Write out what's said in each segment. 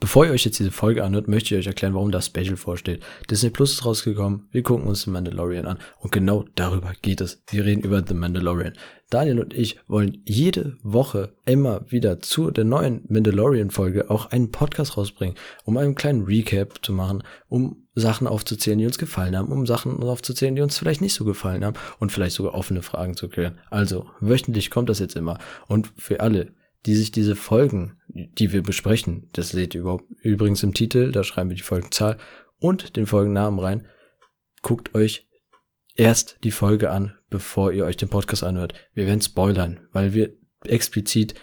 Bevor ihr euch jetzt diese Folge anhört, möchte ich euch erklären, warum das Special vorsteht. Disney Plus ist rausgekommen, wir gucken uns The Mandalorian an und genau darüber geht es. Wir reden über The Mandalorian. Daniel und ich wollen jede Woche immer wieder zu der neuen Mandalorian-Folge auch einen Podcast rausbringen, um einen kleinen Recap zu machen, um Sachen aufzuzählen, die uns gefallen haben, um Sachen aufzuzählen, die uns vielleicht nicht so gefallen haben und vielleicht sogar offene Fragen zu klären. Also, wöchentlich kommt das jetzt immer. Und für alle, die sich diese Folgen, die wir besprechen, das seht ihr überhaupt übrigens im Titel, da schreiben wir die Folgenzahl und den Folgennamen rein. Guckt euch erst die Folge an, bevor ihr euch den Podcast anhört. Wir werden spoilern, weil wir explizit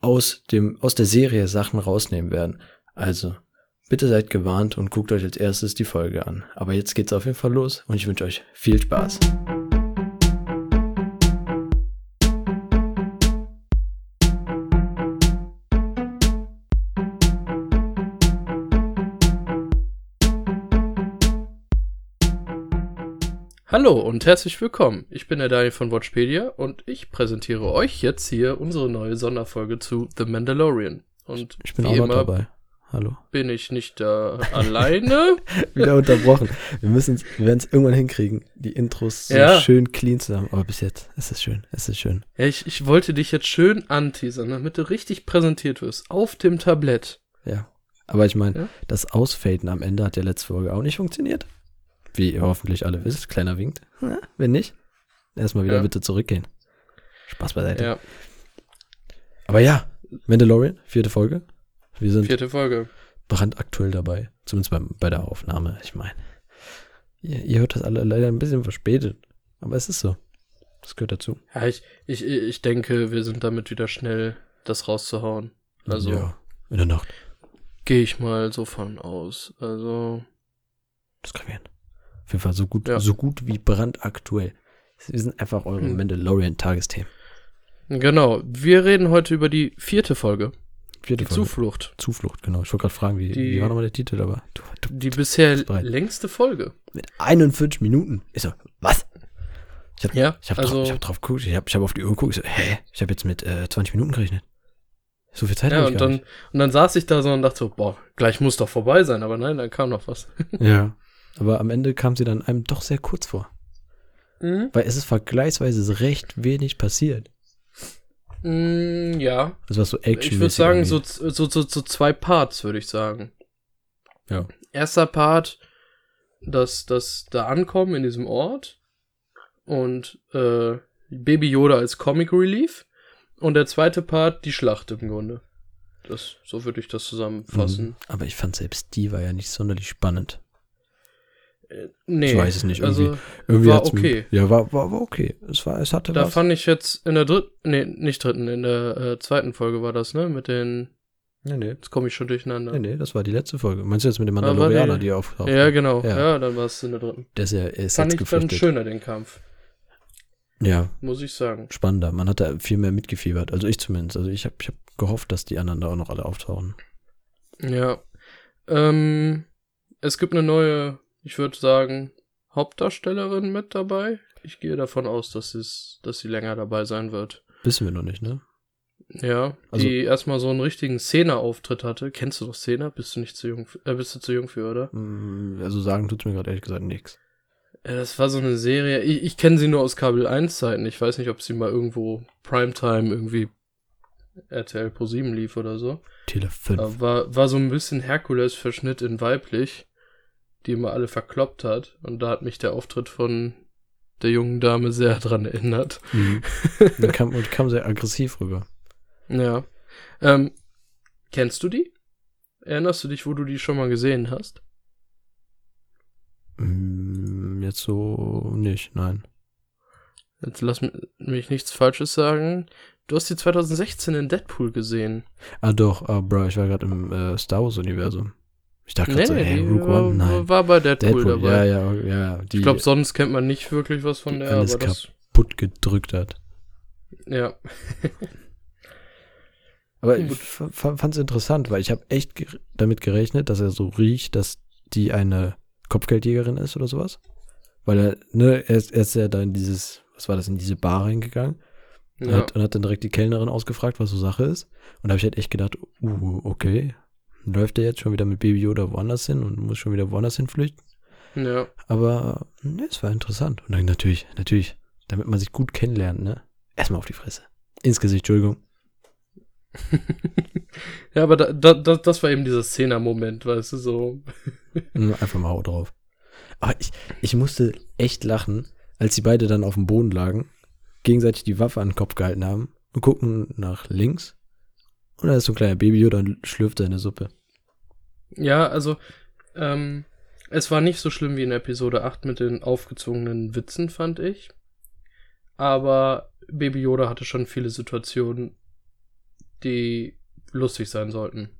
aus dem, aus der Serie Sachen rausnehmen werden. Also, bitte seid gewarnt und guckt euch als erstes die Folge an. Aber jetzt geht's auf jeden Fall los und ich wünsche euch viel Spaß. Hallo und herzlich willkommen. Ich bin der Daniel von Watchpedia und ich präsentiere euch jetzt hier unsere neue Sonderfolge zu The Mandalorian. Und Ich bin auch noch immer dabei. Hallo. bin ich nicht da alleine. Wieder unterbrochen. Wir müssen, wir werden es irgendwann hinkriegen, die Intros so Ja. schön clean zu haben. Aber bis jetzt, es ist schön, es ist schön. Ja, ich, ich wollte dich jetzt schön anteasern, damit du richtig präsentiert wirst. Auf dem Tablett. Ja. Aber ich meine, Ja. das Ausfaden am Ende hat ja letzte Folge auch nicht funktioniert. Wie ihr hoffentlich alle wisst. Kleiner winkt. Ja, wenn nicht, erstmal wieder Ja. bitte zurückgehen. Spaß beiseite. Ja, Aber ja, Mandalorian, vierte Folge. Wir sind vierte Folge. brandaktuell dabei. Zumindest beim, bei der Aufnahme. Ich meine, ihr, ihr hört das alle leider ein bisschen verspätet. Aber es ist so. Das gehört dazu. Ja, ich, ich, ich denke, wir sind damit wieder schnell, das rauszuhauen. Also Ja, in der Nacht. gehe ich mal so von aus. Also, Das kriegen wir hin. Jeden Fall so gut, Ja. so gut wie brandaktuell. Wir sind einfach eure Hm. Mandalorian-Tagesthemen. genau. Wir reden heute über die vierte Folge. Vierte Die Folge. Zuflucht. Zuflucht, genau. Ich wollte gerade fragen, wie, Die- wie war nochmal der Titel, aber du, du, Die bisher längste Folge. mit 41 Minuten. Ich so, was? Ich habe Ja, ich hab also- drauf, ich hab drauf geguckt, ich habe ich hab auf die Uhr geguckt, ich so, hä? Ich habe jetzt mit äh, 20 Minuten gerechnet. So viel Zeit Ja, habe ich und gar dann, und dann saß ich da so und dachte so, boah, gleich muss doch vorbei sein, aber nein, da kam noch was. nicht. Ja. Aber am Ende kam sie dann einem doch sehr kurz vor. Mhm. Weil es ist vergleichsweise recht wenig passiert. Mm, ja, Also was so Action ich würde sagen, so, so, so, so zwei Parts, würde ich sagen. Ja. Erster Part, das, das da ankommen in diesem Ort und äh, Baby Yoda als Comic Relief und der zweite Part, die Schlacht im Grunde. Das, so würde ich das zusammenfassen. Mhm. Aber ich fand selbst die war ja nicht sonderlich spannend. Nee, Ich weiß es nicht, irgendwie- Also, Irgendwie War mir- okay. Ja, war, war, war okay. Es war, es hatte Da was. fand ich jetzt in der dritten, nee, nicht dritten, in der äh, zweiten Folge war das, ne? Mit den, nee, nee. jetzt komme ich schon durcheinander. Nee, nee, das war die letzte Folge. Meinst du jetzt mit dem Ah, Mandalorianer, die- auftaucht? Ja, genau. Ja. Ja, dann war es in der dritten. Der ist ja ist Fand ich dann schöner, den Kampf, Ja, muss ich sagen. spannender. Man hat da viel mehr mitgefiebert. Also ich zumindest. Also ich habe ich hab gehofft, dass die anderen da auch noch alle auftauchen. Ja. Ähm, es gibt eine neue, ich würde sagen, Hauptdarstellerin mit dabei. Ich gehe davon aus, dass, es, dass sie länger dabei sein wird. Wissen wir noch nicht, ne? Ja, Also- die erstmal so einen richtigen Szene-Auftritt hatte. Kennst du doch Szene? Bist du nicht zu jung, für- äh, bist du zu jung für, oder? Mm, Also sagen tut's mir gerade ehrlich gesagt nichts. Das war so eine Serie. Ich, ich kenne sie nur aus Kabel 1 Zeiten. Ich weiß nicht, ob sie mal irgendwo Primetime irgendwie RTL Pro 7 lief oder so. Tele 5. Aber war, war so ein bisschen Herkules-Verschnitt in weiblich, die immer alle verkloppt hat. Und da hat mich der Auftritt von der jungen Dame sehr dran erinnert. Mhm. Die kam, und kam sehr aggressiv rüber. Ja. Ähm, kennst du die? Erinnerst du dich, wo du die schon mal gesehen hast? Mm, Jetzt so nicht, nein. Jetzt lass mi- mich nichts Falsches sagen. Du hast die 2016 in Deadpool gesehen. Ah doch, ah, Bro, ich war gerade im äh, Star Wars-Universum. Ich dachte gerade so, hey, Rook war, One, nein. war bei Deadpool, Deadpool, dabei. ja, ja, ja. Die ich glaube, sonst kennt man nicht wirklich was von der, alles aber das, kaputt gedrückt hat. ja. Aber ich fand es interessant, weil ich habe echt ger damit gerechnet, dass er so riecht, dass die eine Kopfgeldjägerin ist oder sowas. Weil er, ne, er ist, er ist ja da in dieses, was war das, in diese Bar reingegangen und, ja. hat, und hat dann direkt die Kellnerin ausgefragt, was so Sache ist. Und da habe ich halt echt gedacht, uh, okay, läuft er jetzt schon wieder mit Baby Yoda woanders hin und muss schon wieder woanders hin flüchten. Ja. Aber ne, es war interessant. Und dann natürlich, natürlich, damit man sich gut kennenlernt, ne? Erstmal auf die Fresse. Ins Gesicht, Entschuldigung. ja, aber da, da, da, das war eben dieser Szene-Moment, weißt du, so. Hm, Einfach mal Hau drauf. Aber ich, ich musste echt lachen, als die beide dann auf dem Boden lagen, gegenseitig die Waffe an den Kopf gehalten haben und gucken nach links. Und da ist so ein kleiner Baby Yoda und schlürft seine Suppe. Ja, also, ähm, es war nicht so schlimm wie in Episode 8 mit den aufgezwungenen Witzen, fand ich. Aber Baby Yoda hatte schon viele Situationen, die lustig sein sollten.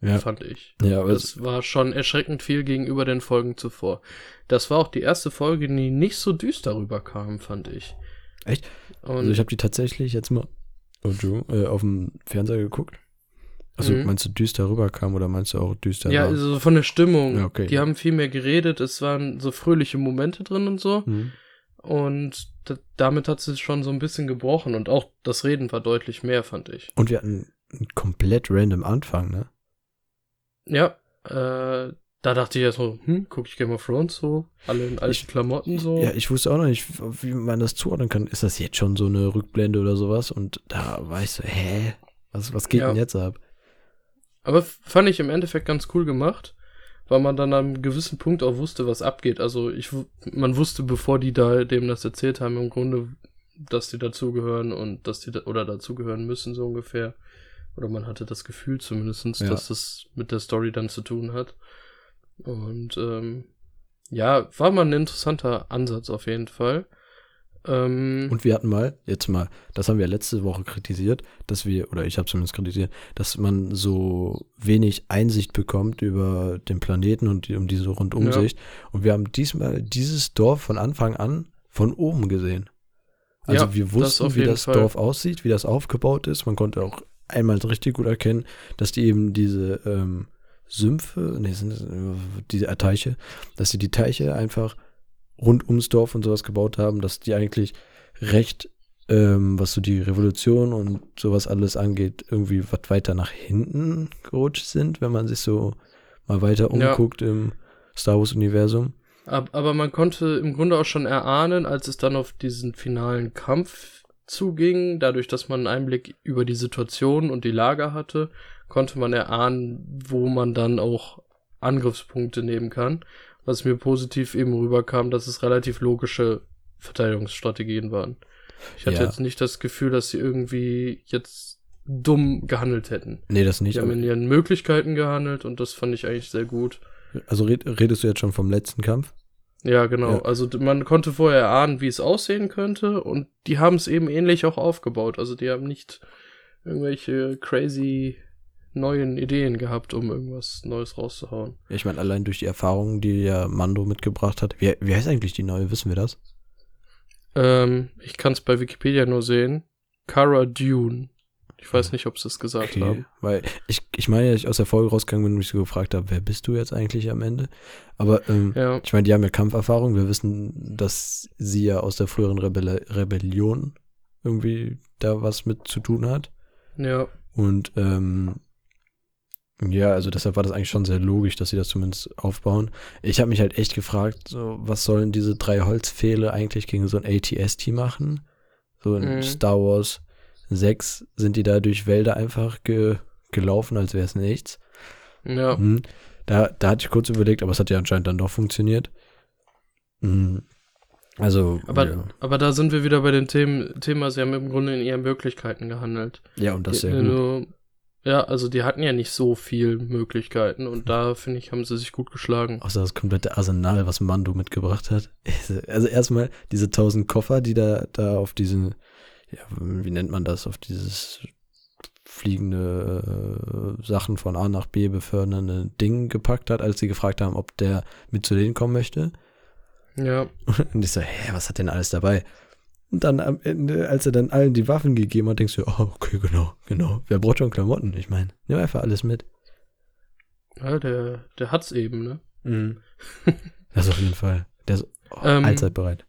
Ja. Fand ich. Ja, aber Das war schon erschreckend viel gegenüber den Folgen zuvor. Das war auch die erste Folge, die nicht so düster rüberkam, fand ich. Echt? Und Also ich habe die tatsächlich jetzt mal oh, Entschuldigung, äh, auf dem Fernseher geguckt. Also Mhm. meinst du düster rüberkam oder meinst du auch düster ja, war? also von der Stimmung. Ja, okay. Die haben viel mehr geredet, es waren so fröhliche Momente drin und so. Mhm. Und da, damit hat sie schon so ein bisschen gebrochen und auch das Reden war deutlich mehr, fand ich. Und wir hatten einen komplett random Anfang, ne? Ja, äh, da dachte ich erst so, hm, guck ich Game of Thrones so, alle in alten Ich- Klamotten so. Ja, ich wusste auch noch nicht, wie man das zuordnen kann. Ist das jetzt schon so eine Rückblende oder sowas? Und da war ich so, hä? Was, was geht Ja. denn jetzt ab? Aber fand ich im Endeffekt ganz cool gemacht, weil man dann an einem gewissen Punkt auch wusste, was abgeht. Also ich, man wusste, bevor die da dem das erzählt haben, im Grunde, dass die dazugehören und dass die da, oder dazugehören müssen, so ungefähr. Oder man hatte das Gefühl zumindestens, Ja. dass das mit der Story dann zu tun hat. Und ähm, ja, war mal ein interessanter Ansatz auf jeden Fall. Ähm, Und wir hatten mal, jetzt mal, das haben wir letzte Woche kritisiert, dass wir, oder ich habe zumindest kritisiert, dass man so wenig Einsicht bekommt über den Planeten und die, um diese Rundumsicht. Und wir haben diesmal dieses Dorf von Anfang an von oben gesehen. Also Ja, wir das wussten, auf wie das Fall. Dorf aussieht, wie das aufgebaut ist. Man konnte auch einmal richtig gut erkennen, dass die eben diese ähm, Sümpfe, nee, sind das, diese äh, Teiche, dass sie die Teiche einfach rund ums Dorf und sowas gebaut haben, dass die eigentlich recht, ähm, was so die Revolution und sowas alles angeht, irgendwie was weiter nach hinten gerutscht sind, wenn man sich so mal weiter Ja. umguckt im Star Wars-Universum. Ab- Aber man konnte im Grunde auch schon erahnen, als es dann auf diesen finalen Kampf zuging, dadurch, dass man einen Einblick über die Situation und die Lage hatte, konnte man erahnen, wo man dann auch Angriffspunkte nehmen kann. Was mir positiv eben rüberkam, dass es relativ logische Verteidigungsstrategien waren. Ich hatte Ja. jetzt nicht das Gefühl, dass sie irgendwie jetzt dumm gehandelt hätten. Nee, das nicht. Die haben in ihren Möglichkeiten gehandelt und das fand ich eigentlich sehr gut. Also red, redest du jetzt schon vom letzten Kampf? Ja, genau. Ja. Also man konnte vorher erahnen, wie es aussehen könnte und die haben es eben ähnlich auch aufgebaut. Also die haben nicht irgendwelche crazy neuen Ideen gehabt, um irgendwas Neues rauszuhauen. Ja, ich meine, allein durch die Erfahrungen, die ja Mando mitgebracht hat. Wie, wie heißt eigentlich die neue? Wissen wir das? Ähm, ich kann es bei Wikipedia nur sehen. Cara Dune. Ich weiß nicht, ob sie es gesagt haben. Weil ich, ich meine, ich aus der Folge rausgegangen bin und mich so gefragt habe, wer bist du jetzt eigentlich am Ende? Aber ähm, Ja, ich meine, die haben ja Kampferfahrung. Wir wissen, dass sie ja aus der früheren Rebelle Rebellion irgendwie da was mit zu tun hat. ja, Und ähm, ja, also deshalb war das eigentlich schon sehr logisch, dass sie das zumindest aufbauen. Ich habe mich halt echt gefragt, so, was sollen diese drei Holzpfähle eigentlich gegen so ein ATST machen? So in Mhm. Star Wars 6 sind die da durch Wälder einfach ge gelaufen, als wäre es nichts. ja. Mhm. Da, da hatte ich kurz überlegt, aber es hat ja anscheinend dann doch funktioniert. Mhm. Also, Aber, ja. aber da sind wir wieder bei dem Thema, Thema, sie haben im Grunde in ihren Möglichkeiten gehandelt. ja, und das sehr gut. Ja, also die hatten ja nicht so viel Möglichkeiten und da, finde ich, haben sie sich gut geschlagen. Außer das komplette Arsenal, was Mando mitgebracht hat. Also erstmal diese tausend Koffer, die da, da auf diesen, ja, wie nennt man das, auf dieses fliegende äh, Sachen von A nach B befördernde Ding gepackt hat, als sie gefragt haben, ob der mit zu denen kommen möchte. Ja, Und ich so, hä, was hat denn alles dabei? Und dann am Ende, als er dann allen die Waffen gegeben hat, denkst du, oh, okay, genau, genau. Wer braucht schon Klamotten? Ich meine, nimm einfach alles mit. ja der, der hat's eben, ne? Mhm. Das auf jeden Fall. Der ist oh, Ähm, allzeit bereit.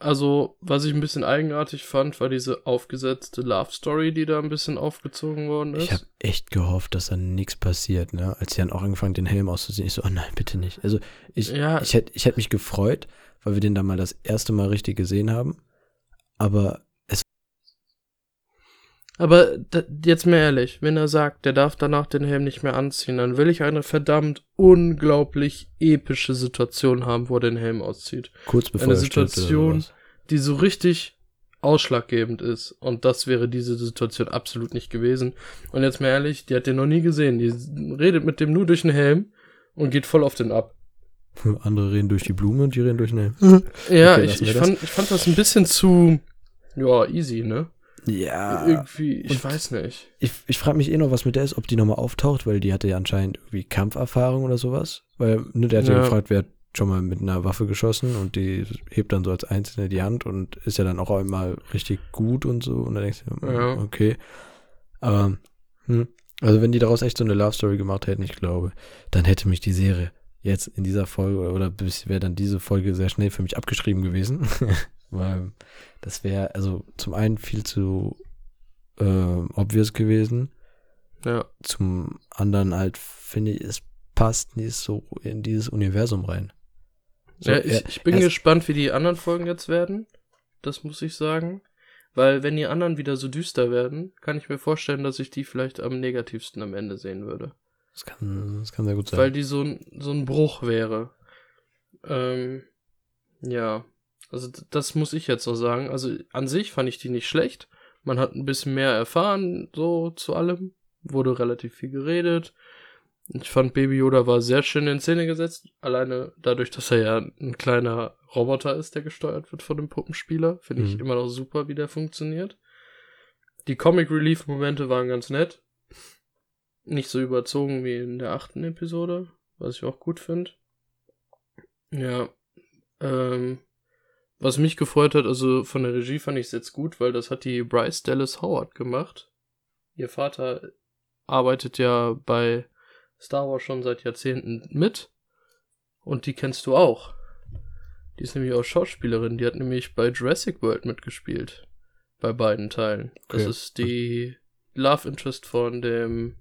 Also, was ich ein bisschen eigenartig fand, war diese aufgesetzte Love Story, die da ein bisschen aufgezogen worden ist. Ich habe echt gehofft, dass da nichts passiert, ne? Als sie dann auch angefangen, den Helm auszuziehen. Ich so, oh nein, bitte nicht. Also, ich, Ja. ich hätte ich hätt mich gefreut, weil wir den da mal das erste Mal richtig gesehen haben. Aber Aber da, jetzt mal ehrlich, wenn er sagt, der darf danach den Helm nicht mehr anziehen, dann will ich eine verdammt unglaublich epische Situation haben, wo er den Helm auszieht. kurz bevor Eine er Situation, die so richtig ausschlaggebend ist. Und das wäre diese Situation absolut nicht gewesen. Und jetzt mal ehrlich, die hat den noch nie gesehen. Die redet mit dem nur durch den Helm und geht voll auf den ab. Andere reden durch die Blume und die reden durch den Helm. Ja, Okay, ich, ich, fand, ich fand das ein bisschen zu, ja, easy, ne? Ja. Irgendwie, ich und- weiß nicht. Ich, ich frage mich eh noch, was mit der ist, ob die nochmal auftaucht, weil die hatte ja anscheinend irgendwie Kampferfahrung oder sowas. Weil, ne, der hat ja, Ja. gefragt, wer hat schon mal mit einer Waffe geschossen und die hebt dann so als Einzelne die Hand und ist ja dann auch einmal richtig gut und so. Und dann denkst du, Ja. okay. Aber, hm, also wenn die daraus echt so eine Love Story gemacht hätten, ich glaube, dann hätte mich die Serie jetzt in dieser Folge oder bis wäre dann diese Folge sehr schnell für mich abgeschrieben gewesen. weil das wäre also zum einen viel zu äh, obvious gewesen. Ja. Zum anderen halt finde ich, es passt nicht so in dieses Universum rein. So, ja, ich, ich bin gespannt, wie die anderen Folgen jetzt werden. Das muss ich sagen. Weil wenn die anderen wieder so düster werden, kann ich mir vorstellen, dass ich die vielleicht am negativsten am Ende sehen würde. Das kann, das kann sehr gut sein. Weil die so ein, so ein Bruch wäre. Ähm, ja. Also das muss ich jetzt so sagen. Also an sich fand ich die nicht schlecht. Man hat ein bisschen mehr erfahren, so zu allem. Wurde relativ viel geredet. Ich fand Baby Yoda war sehr schön in Szene gesetzt. Alleine dadurch, dass er ja ein kleiner Roboter ist, der gesteuert wird von dem Puppenspieler. Finde ich Mhm. immer noch super, wie der funktioniert. Die Comic Relief Momente waren ganz nett. Nicht so überzogen wie in der achten Episode, was ich auch gut finde. Ja. Ähm, was mich gefreut hat, also von der Regie fand ich es jetzt gut, weil das hat die Bryce Dallas Howard gemacht. Ihr Vater arbeitet ja bei Star Wars schon seit Jahrzehnten mit. Und die kennst du auch. Die ist nämlich auch Schauspielerin. Die hat nämlich bei Jurassic World mitgespielt. Bei beiden Teilen. Das Okay. ist die Love Interest von dem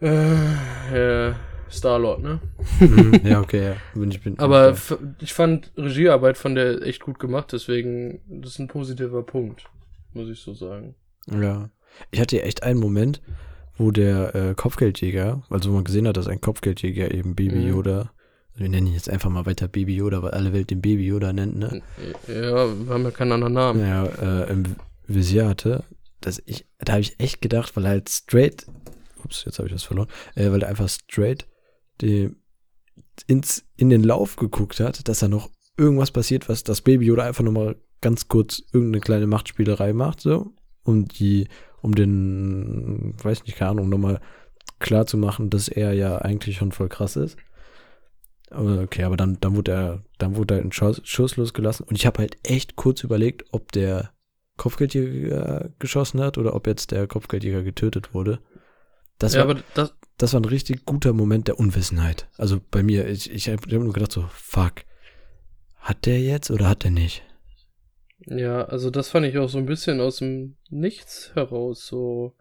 äh, Star-Lord, ne? Mhm, ja, okay, ja. Bin ich, bin, Aber bin ich fand Regiearbeit von der echt gut gemacht, deswegen das ist ein positiver Punkt, muss ich so sagen. ja. Ich hatte echt einen Moment, wo der äh, Kopfgeldjäger, also wo man gesehen hat, dass ein Kopfgeldjäger eben Baby Mhm. Yoda, wir nennen ihn jetzt einfach mal weiter Baby Yoda, weil alle Welt den Baby Yoda nennt, ne? Ja, wir haben ja keinen anderen Namen. ja, äh, im Visier hatte, dass ich, da habe ich echt gedacht, weil er halt straight, ups, jetzt habe ich was verloren, äh, weil er einfach straight die, ins, in den Lauf geguckt hat, dass da noch irgendwas passiert, was das Baby oder einfach nochmal ganz kurz irgendeine kleine Machtspielerei macht, so, um die, um den, weiß nicht, keine Ahnung, nochmal klar zu machen, dass er ja eigentlich schon voll krass ist. Okay, aber dann, dann wurde er, dann wurde er in Schuss, Schuss losgelassen und ich habe halt echt kurz überlegt, ob der Kopfgeldjäger geschossen hat oder ob jetzt der Kopfgeldjäger getötet wurde. Das, ja, war, aber das, das war ein richtig guter Moment der Unwissenheit. Also bei mir, ich, ich habe hab nur gedacht so, fuck, hat der jetzt oder hat der nicht? ja, also das fand ich auch so ein bisschen aus dem Nichts heraus so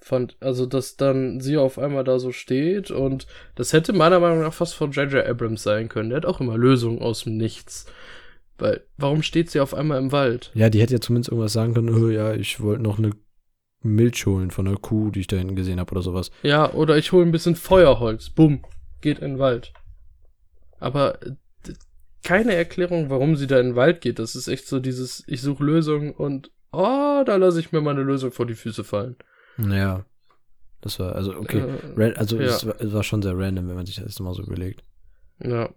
fand, also dass dann sie auf einmal da so steht und das hätte meiner Meinung nach fast von J.J. Abrams sein können. Der hat auch immer Lösungen aus dem Nichts. Weil, warum steht sie auf einmal im Wald? Ja, die hätte ja zumindest irgendwas sagen können, oh, ja, ich wollte noch eine Milch holen von einer Kuh, die ich da hinten gesehen habe oder sowas. Ja, oder ich hole ein bisschen Feuerholz. Bumm, geht in den Wald. Aber keine Erklärung, warum sie da in den Wald geht. Das ist echt so dieses, ich suche Lösungen und oh, da lasse ich mir meine Lösung vor die Füße fallen. Ja. Das war, also, okay. Äh, also, ja. es, war, es war schon sehr random, wenn man sich das mal so überlegt. ja.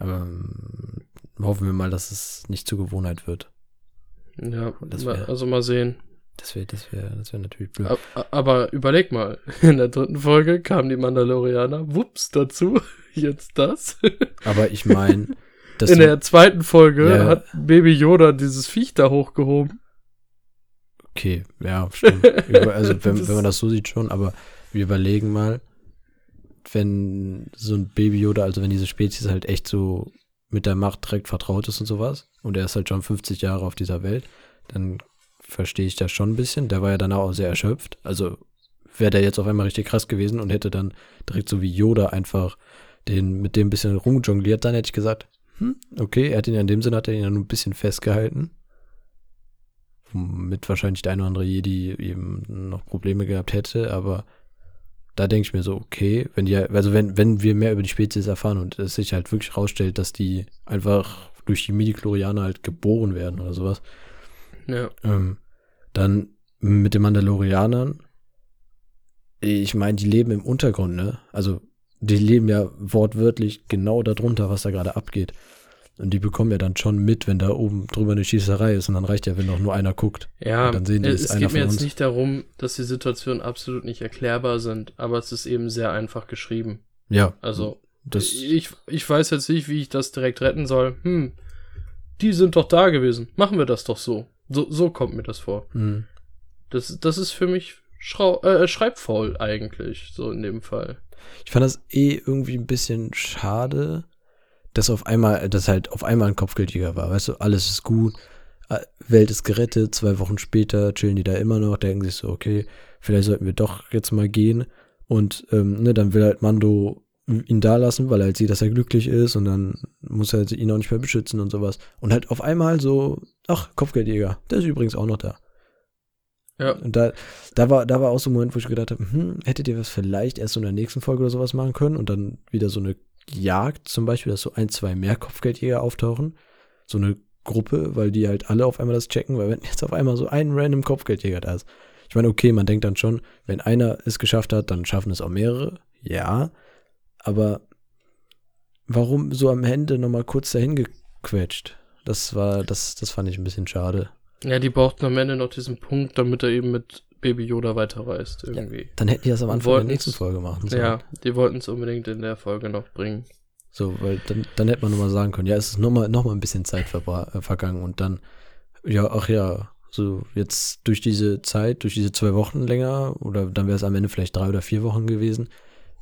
Aber ähm, hoffen wir mal, dass es nicht zur Gewohnheit wird. Ja, Das ma- wär- also mal sehen. Das wäre das wär, das wär natürlich blöd. A- a- Aber überleg mal, in der dritten Folge kamen die Mandalorianer, wups, dazu, jetzt das. Aber ich meine, in der zweiten Folge Ja. hat Baby Yoda dieses Viech da hochgehoben. Okay, ja, stimmt. Also wenn, wenn man das so sieht schon, aber wir überlegen mal, wenn so ein Baby Yoda, also wenn diese Spezies halt echt so mit der Macht direkt vertraut ist und sowas. Und er ist halt schon 50 Jahre auf dieser Welt. Dann verstehe ich das schon ein bisschen. Der war ja danach auch sehr erschöpft. Also wäre der jetzt auf einmal richtig krass gewesen und hätte dann direkt so wie Yoda einfach den mit dem ein bisschen rumjongliert, dann hätte ich gesagt, hm, okay, er hat ihn ja in dem Sinne hat er ihn ja nur ein bisschen festgehalten. Womit wahrscheinlich der eine oder andere Jedi eben noch Probleme gehabt hätte, aber da denke ich mir so, okay, wenn die, also wenn, wenn wir mehr über die Spezies erfahren und es sich halt wirklich rausstellt, dass die einfach durch die Midi-Chlorianer halt geboren werden oder sowas, Ja. ähm, dann mit den Mandalorianern, ich meine, die leben im Untergrund, ne? Also, die leben ja wortwörtlich genau darunter, was da gerade abgeht. Und die bekommen ja dann schon mit, wenn da oben drüber eine Schießerei ist. Und dann reicht ja, wenn auch nur einer guckt. Ja, Und dann sehen die, es einer geht mir jetzt uns. nicht darum, dass die Situationen absolut nicht erklärbar sind, aber es ist eben sehr einfach geschrieben. Ja, Also, das, ich, ich weiß jetzt nicht, wie ich das direkt retten soll. Hm, die sind doch da gewesen. Machen wir das doch so. So, so kommt mir das vor. mh. Das, das ist für mich schrau äh, schreibfaul eigentlich, so in dem Fall. ich fand das eh irgendwie ein bisschen schade, dass auf einmal, dass halt auf einmal ein Kopfgeldjäger war. Weißt du, alles ist gut, äh, Welt ist gerettet, zwei Wochen später chillen die da immer noch, denken sich so, okay, vielleicht sollten wir doch jetzt mal gehen. Und ähm, ne, dann will halt Mando ihn da lassen, weil er halt sieht, dass er glücklich ist und dann muss er ihn auch nicht mehr beschützen und sowas. Und halt auf einmal so, ach, Kopfgeldjäger, der ist übrigens auch noch da. Ja, Und da, da war, da war auch so ein Moment, wo ich gedacht habe, hm, hättet ihr was vielleicht erst so in der nächsten Folge oder sowas machen können und dann wieder so eine Jagd zum Beispiel, dass so ein, zwei mehr Kopfgeldjäger auftauchen. So eine Gruppe, weil die halt alle auf einmal das checken, weil wenn jetzt auf einmal so ein random Kopfgeldjäger da ist. Ich meine, okay, man denkt dann schon, wenn einer es geschafft hat, dann schaffen es auch mehrere. Ja, aber warum so am Ende nochmal kurz dahin gequetscht? Das war, das, das fand ich ein bisschen schade. ja, die brauchten am Ende noch diesen Punkt, damit er eben mit Baby Yoda weiterreist, irgendwie. Dann hätten die das am Anfang der nächsten Folge machen sollen. Ja, die wollten es unbedingt in der Folge noch bringen. So, weil dann, dann hätte man nochmal sagen können, ja, es ist nochmal noch mal ein bisschen Zeit äh, vergangen und dann, ja, ach ja, so jetzt durch diese Zeit, durch diese zwei Wochen länger, oder dann wäre es am Ende vielleicht drei oder vier Wochen gewesen,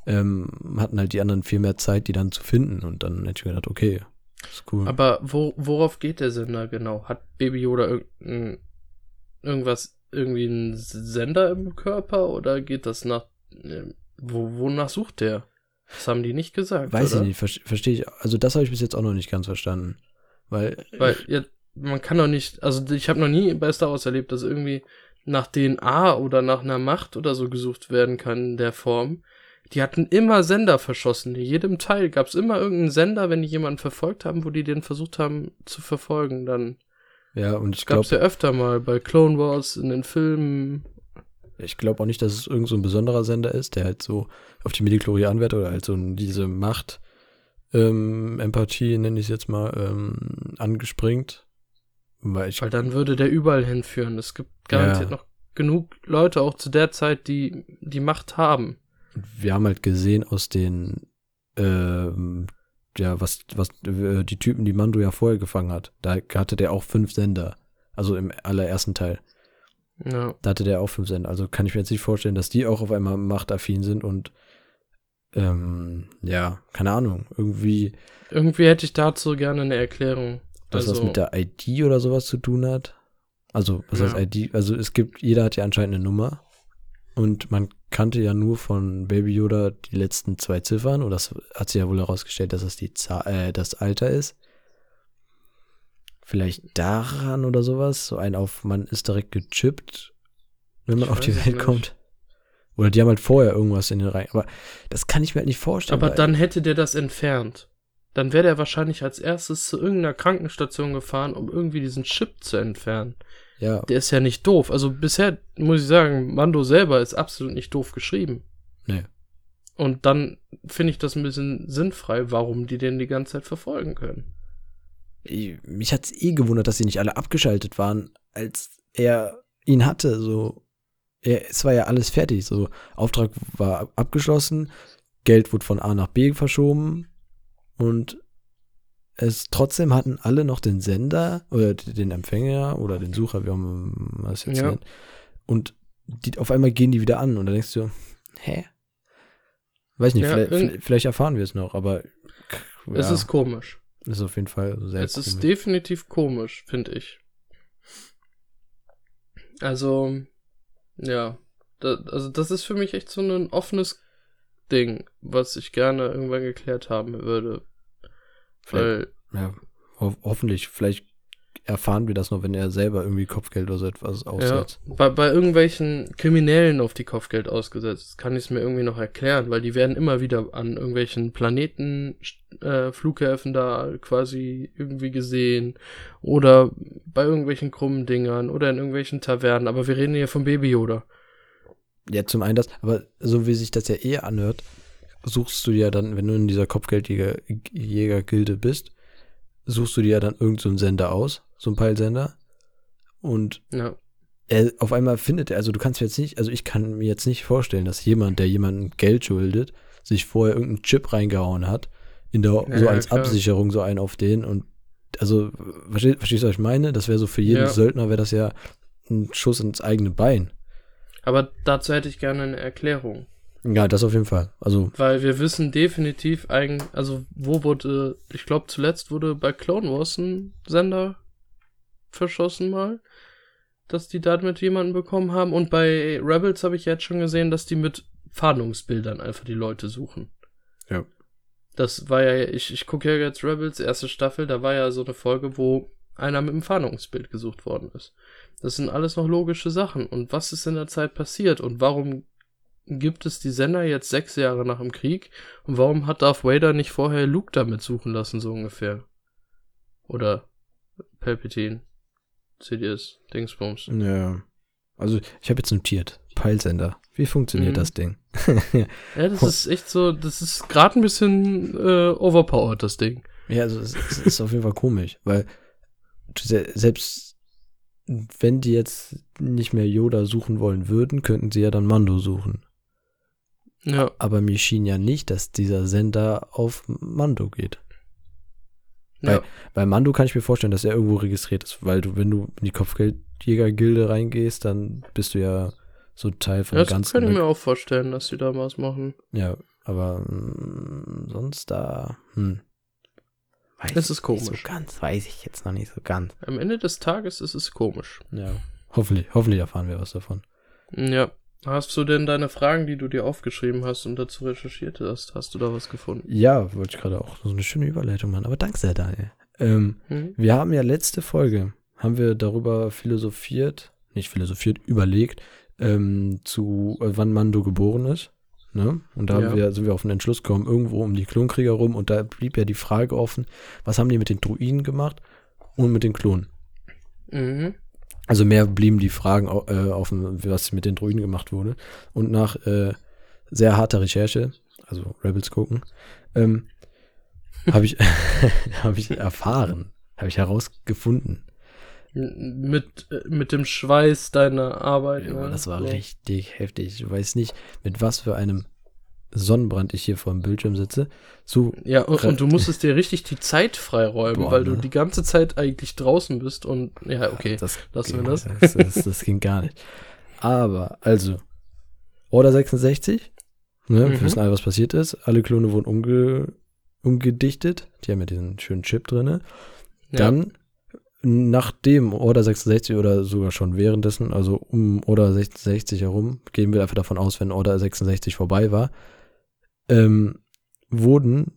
ähm, hatten halt die anderen viel mehr Zeit, die dann zu finden und dann hätte ich mir gedacht, okay, ist cool. Aber wo, worauf geht der Sender genau? Hat Baby Yoda irgendein, irgendwas, irgendwie einen Sender im Körper oder geht das nach, äh, wo, wonach sucht der? Das haben die nicht gesagt, Weiß oder? ich nicht, ver- verstehe ich, also das habe ich bis jetzt auch noch nicht ganz verstanden. Weil, Weil, ja, man kann doch nicht, also ich habe noch nie bei Star Wars erlebt, dass irgendwie nach DNA oder nach einer Macht oder so gesucht werden kann in der Form. Die hatten immer Sender verschossen. In jedem Teil gab es immer irgendeinen Sender, wenn die jemanden verfolgt haben, wo die den versucht haben zu verfolgen. Dann ja, und ich gab es glaube ja öfter mal bei Clone Wars in den Filmen. ich glaube auch nicht, dass es irgend so ein besonderer Sender ist, der halt so auf die Midichlorian wird oder halt so diese Macht, ähm, Empathie, nenne ich es jetzt mal, ähm, angespringt. Weil Weil dann würde der überall hinführen. Es gibt garantiert Ja. noch genug Leute auch zu der Zeit, die die Macht haben. Wir haben halt gesehen aus den, ähm, ja, was, was, äh, die Typen, die Mando ja vorher gefangen hat, da hatte der auch fünf Sender. Also im allerersten Teil. Ja. Da hatte der auch fünf Sender. Also kann ich mir jetzt nicht vorstellen, dass die auch auf einmal machtaffin sind und, ähm, ja, keine Ahnung, irgendwie Irgendwie hätte ich dazu gerne eine Erklärung. das was Also- mit der ID oder sowas zu tun hat. Also, was heißt Ja. ID? Also es gibt, jeder hat ja anscheinend eine Nummer. Und man kannte ja nur von Baby Yoda die letzten zwei Ziffern. Und das hat sich ja wohl herausgestellt, dass das die Zahl, äh, das Alter ist. Vielleicht daran oder sowas. So ein auf, man ist direkt gechippt, wenn man Ich auf die Welt kommt. Oder die haben halt vorher irgendwas in den rein. Aber das kann ich mir halt nicht vorstellen. Aber dann hätte der das entfernt. Dann wäre der wahrscheinlich als erstes zu irgendeiner Krankenstation gefahren, um irgendwie diesen Chip zu entfernen. Ja, Der ist ja nicht doof. Also bisher muss ich sagen, Mando selber ist absolut nicht doof geschrieben. nee. Und dann finde ich das ein bisschen sinnfrei, warum die den die ganze Zeit verfolgen können. Ich- mich hat's eh gewundert, dass sie nicht alle abgeschaltet waren, als er ihn hatte. So, er, es war ja alles fertig. So, Auftrag war ab- abgeschlossen, Geld wurde von A nach B verschoben und es trotzdem hatten alle noch den Sender oder den Empfänger oder den Sucher, wie auch immer man das jetzt Ja. nennt. Und die, auf einmal gehen die wieder an und dann denkst du, hä? Weiß nicht, Ja, vielleicht, vielleicht erfahren wir es noch, aber Es ja. ist komisch. ist auf jeden Fall sehr es ist komisch. definitiv komisch, finde ich. Also, ja. Da, also, das ist für mich echt so ein offenes Ding, was ich gerne irgendwann geklärt haben würde. Vielleicht- Weil, Ja, ho hoffentlich. Vielleicht erfahren wir das noch, wenn er selber irgendwie Kopfgeld oder so etwas ja, aussetzt. bei, bei irgendwelchen Kriminellen auf die Kopfgeld ausgesetzt, kann ich es mir irgendwie noch erklären, weil die werden immer wieder an irgendwelchen Planeten, äh, Flughäfen da quasi irgendwie gesehen oder bei irgendwelchen krummen Dingern oder in irgendwelchen Tavernen, aber wir reden hier von Baby Yoda. Ja, zum einen das, aber so wie sich das ja eher anhört, suchst du ja dann, wenn du in dieser Kopfgeldjäger-Gilde bist, suchst du dir ja dann irgendeinen so einen Sender aus, so einen Peilsender. Und Ja. er auf einmal findet er, also du kannst jetzt nicht, also ich kann mir jetzt nicht vorstellen, dass jemand, der jemandem Geld schuldet, sich vorher irgendeinen Chip reingehauen hat, in der, Ja, so als klar. Absicherung so einen auf den und also, verstehst, verstehst du, was ich meine? Das wäre so für jeden Ja. Söldner wäre das ja ein Schuss ins eigene Bein. Aber dazu hätte ich gerne eine Erklärung. Ja, das auf jeden Fall. Also, Weil wir wissen definitiv eigentlich, also wo wurde, ich glaube zuletzt wurde bei Clone Wars ein Sender verschossen mal, dass die da mit jemanden bekommen haben. Und bei Rebels habe ich jetzt schon gesehen, dass die mit Fahndungsbildern einfach die Leute suchen. Ja. Das war ja, ich, ich gucke ja jetzt Rebels, erste Staffel, da war ja so eine Folge, wo einer mit einem Fahndungsbild gesucht worden ist. Das sind alles noch logische Sachen. Und was ist in der Zeit passiert? Und warum gibt es die Sender jetzt sechs Jahre nach dem Krieg? Und warum hat Darth Vader nicht vorher Luke damit suchen lassen, so ungefähr? Oder Palpatine, CDS, Dingsbums. ja. Also, ich habe jetzt notiert. Peilsender. Wie funktioniert Mhm. das Ding? Ja, das ist echt so, das ist gerade ein bisschen äh, overpowered, das Ding. Ja, also es, es ist auf jeden Fall komisch, weil se- selbst wenn die jetzt nicht mehr Yoda suchen wollen würden, könnten sie ja dann Mando suchen. Ja, Aber mir schien ja nicht, dass dieser Sender auf Mando geht. ja. Bei Mando kann ich mir vorstellen, dass er irgendwo registriert ist, weil du, wenn du in die Kopfgeldjäger-Gilde reingehst, dann bist du ja so Teil von ja das ganzen. kann ich mir auch vorstellen, dass die da was machen. ja, aber mm, sonst da, hm. Weiß Das ist ich nicht komisch. so ganz, weiß ich jetzt noch nicht so ganz. Am Ende des Tages ist es komisch. Ja. Hoffentlich, hoffentlich erfahren wir was davon. Ja. Hast du denn deine Fragen, die du dir aufgeschrieben hast und dazu recherchiert hast, hast du da was gefunden? Ja, wollte ich gerade auch so eine schöne Überleitung machen, aber danke sehr, Daniel. Ähm, Hm? wir haben ja letzte Folge, haben wir darüber philosophiert, nicht philosophiert, überlegt, ähm, zu äh, wann Mando geboren ist. Ne? Und da Ja. haben wir, sind wir auf den Entschluss gekommen, irgendwo um die Klonkrieger rum und da blieb ja die Frage offen, was haben die mit den Druiden gemacht und mit den Klonen? Mhm. Also mehr blieben die Fragen äh, offen, was mit den Druiden gemacht wurde. Und nach äh, sehr harter Recherche, also Rebels gucken, ähm, habe ich, hab ich erfahren, habe ich herausgefunden. Mit, mit dem Schweiß deiner Arbeit. Ja, ne? das war So. richtig heftig. Ich weiß nicht, mit was für einem Sonnenbrand ich hier vor dem Bildschirm sitze. So, Ja, und, und du musstest dir richtig die Zeit freiräumen, Boah, weil du ne? die ganze Zeit eigentlich draußen bist und ja, okay. das, lassen wir das. Das, das. Das ging gar nicht. Aber, also, Order 66, ne, wir Mhm. wissen alle, was passiert ist. Alle Klone wurden umge, umgedichtet. Die haben ja diesen schönen Chip drinne. Ja. Dann, nachdem Order 66 oder sogar schon währenddessen, also um Order 66 herum, gehen wir einfach davon aus, wenn Order 66 vorbei war, ähm, wurden,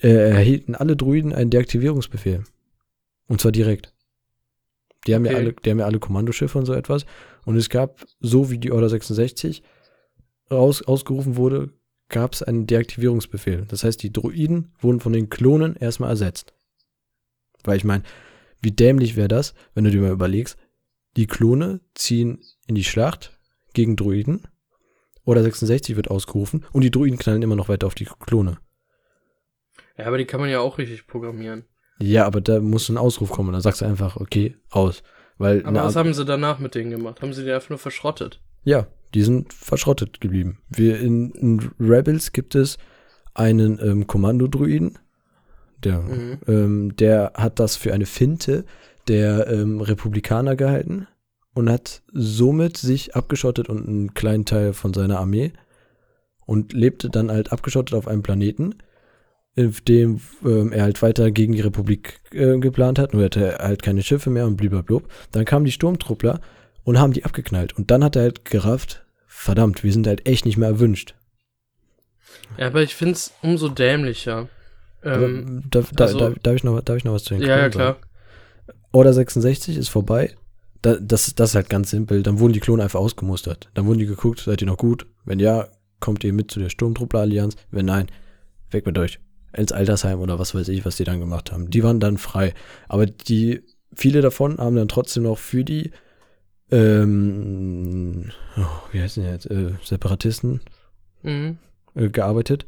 äh, erhielten alle Druiden einen Deaktivierungsbefehl. Und zwar direkt. Die haben ja Okay. alle, die haben ja alle Kommandoschiffe und so etwas. Und es gab, so wie die Order 66 raus, ausgerufen wurde, gab es einen Deaktivierungsbefehl. Das heißt, die Druiden wurden von den Klonen erstmal ersetzt. Weil ich meine, wie dämlich wäre das, wenn du dir mal überlegst, die Klone ziehen in die Schlacht gegen Druiden, Order 66 wird ausgerufen und die Druiden knallen immer noch weiter auf die Klone. ja, aber die kann man ja auch richtig programmieren. Ja, aber da muss ein Ausruf kommen und dann sagst du einfach, okay, aus. Weil Aber was haben sie danach mit denen gemacht? Haben sie die einfach nur verschrottet? ja, die sind verschrottet geblieben. Wir in, in Rebels gibt es einen ähm, Kommandodruiden, der, Mhm. ähm, der hat das für eine Finte der ähm, Republikaner gehalten und hat somit sich abgeschottet und einen kleinen Teil von seiner Armee und lebte dann halt abgeschottet auf einem Planeten, in dem ähm, er halt weiter gegen die Republik äh, geplant hat, nur hatte er halt keine Schiffe mehr und blablabla. Dann kamen die Sturmtruppler und haben die abgeknallt. Und dann hat er halt gerafft, verdammt, wir sind halt echt nicht mehr erwünscht. Ja, aber ich find's umso dämlicher. Ähm, da, da, also- da, darf, ich noch, darf ich noch was zu den ja, ja, klar. sagen? Order 66 ist vorbei. Da, das, das ist halt ganz simpel. Dann wurden die Klone einfach ausgemustert. Dann wurden die geguckt, seid ihr noch gut? Wenn ja, kommt ihr mit zu der Sturmtruppler-Allianz. Wenn nein, weg mit euch. Ins Altersheim oder was weiß ich, was die dann gemacht haben. Die waren dann frei. Aber die, viele davon haben dann trotzdem noch für die, ähm, oh, wie heißen die jetzt, äh, Separatisten Mhm. äh, gearbeitet.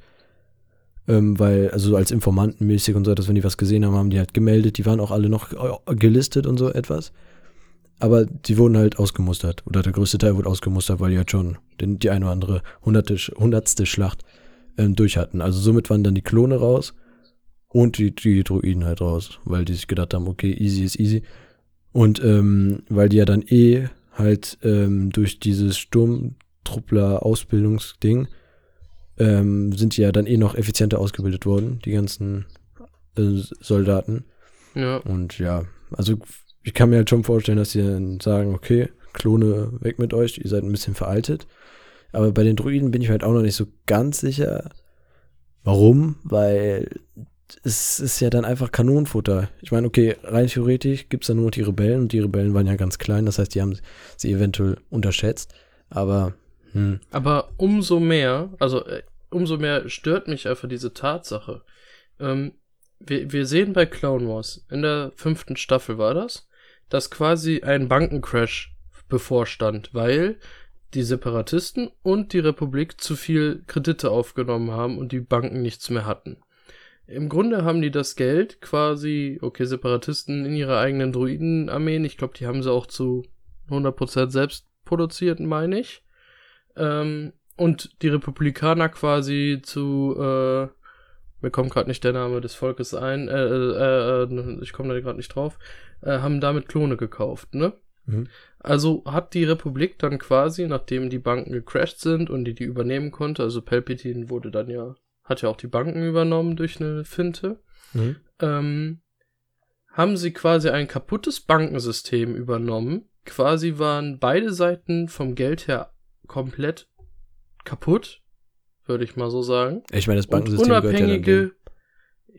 Ähm, weil, also als Informanten mäßig und so etwas, wenn die was gesehen haben, haben die halt gemeldet. Die waren auch alle noch äh, gelistet und so etwas. Aber die wurden halt ausgemustert. Oder der größte Teil wurde ausgemustert, weil die halt schon den, die eine oder andere hunderte, hundertste Schlacht ähm, durch hatten. Also somit waren dann die Klone raus und die, die Druiden halt raus, weil die sich gedacht haben, okay, easy ist easy. Und ähm, weil die ja dann eh halt ähm, durch dieses Sturmtruppler-Ausbildungsding ähm, sind die ja dann eh noch effizienter ausgebildet worden, die ganzen äh, Soldaten. Ja. Und ja, also ich kann mir halt schon vorstellen, dass sie dann sagen, okay, Klone weg mit euch, ihr seid ein bisschen veraltet. Aber bei den Druiden bin ich halt auch noch nicht so ganz sicher. Warum? Weil es ist ja dann einfach Kanonenfutter. Ich meine, okay, rein theoretisch gibt es dann nur noch die Rebellen und die Rebellen waren ja ganz klein, das heißt, die haben sie eventuell unterschätzt. Aber, hm, Aber umso mehr, also äh, umso mehr stört mich einfach diese Tatsache. Ähm, wir, wir sehen bei Clown Wars, in der fünften Staffel war das, dass quasi ein Bankencrash bevorstand, weil die Separatisten und die Republik zu viel Kredite aufgenommen haben und die Banken nichts mehr hatten. Im Grunde haben die das Geld quasi, okay, Separatisten in ihre eigenen Druidenarmeen, ich glaube, die haben sie auch zu 100% selbst produziert, meine ich. Ähm, und die Republikaner quasi zu, äh, mir kommt gerade nicht der Name des Volkes ein, äh, äh, äh, ich komme da gerade nicht drauf, äh, haben damit Klone gekauft, ne? Mhm. Also hat die Republik dann quasi, nachdem die Banken gecrashed sind und die die übernehmen konnte, also Palpatine wurde dann ja, hat ja auch die Banken übernommen durch eine Finte, mhm. ähm, haben sie quasi ein kaputtes Bankensystem übernommen. Quasi waren beide Seiten vom Geld her komplett kaputt, würde ich mal so sagen. ich meine, das Und Bankensystem dann unabhängige.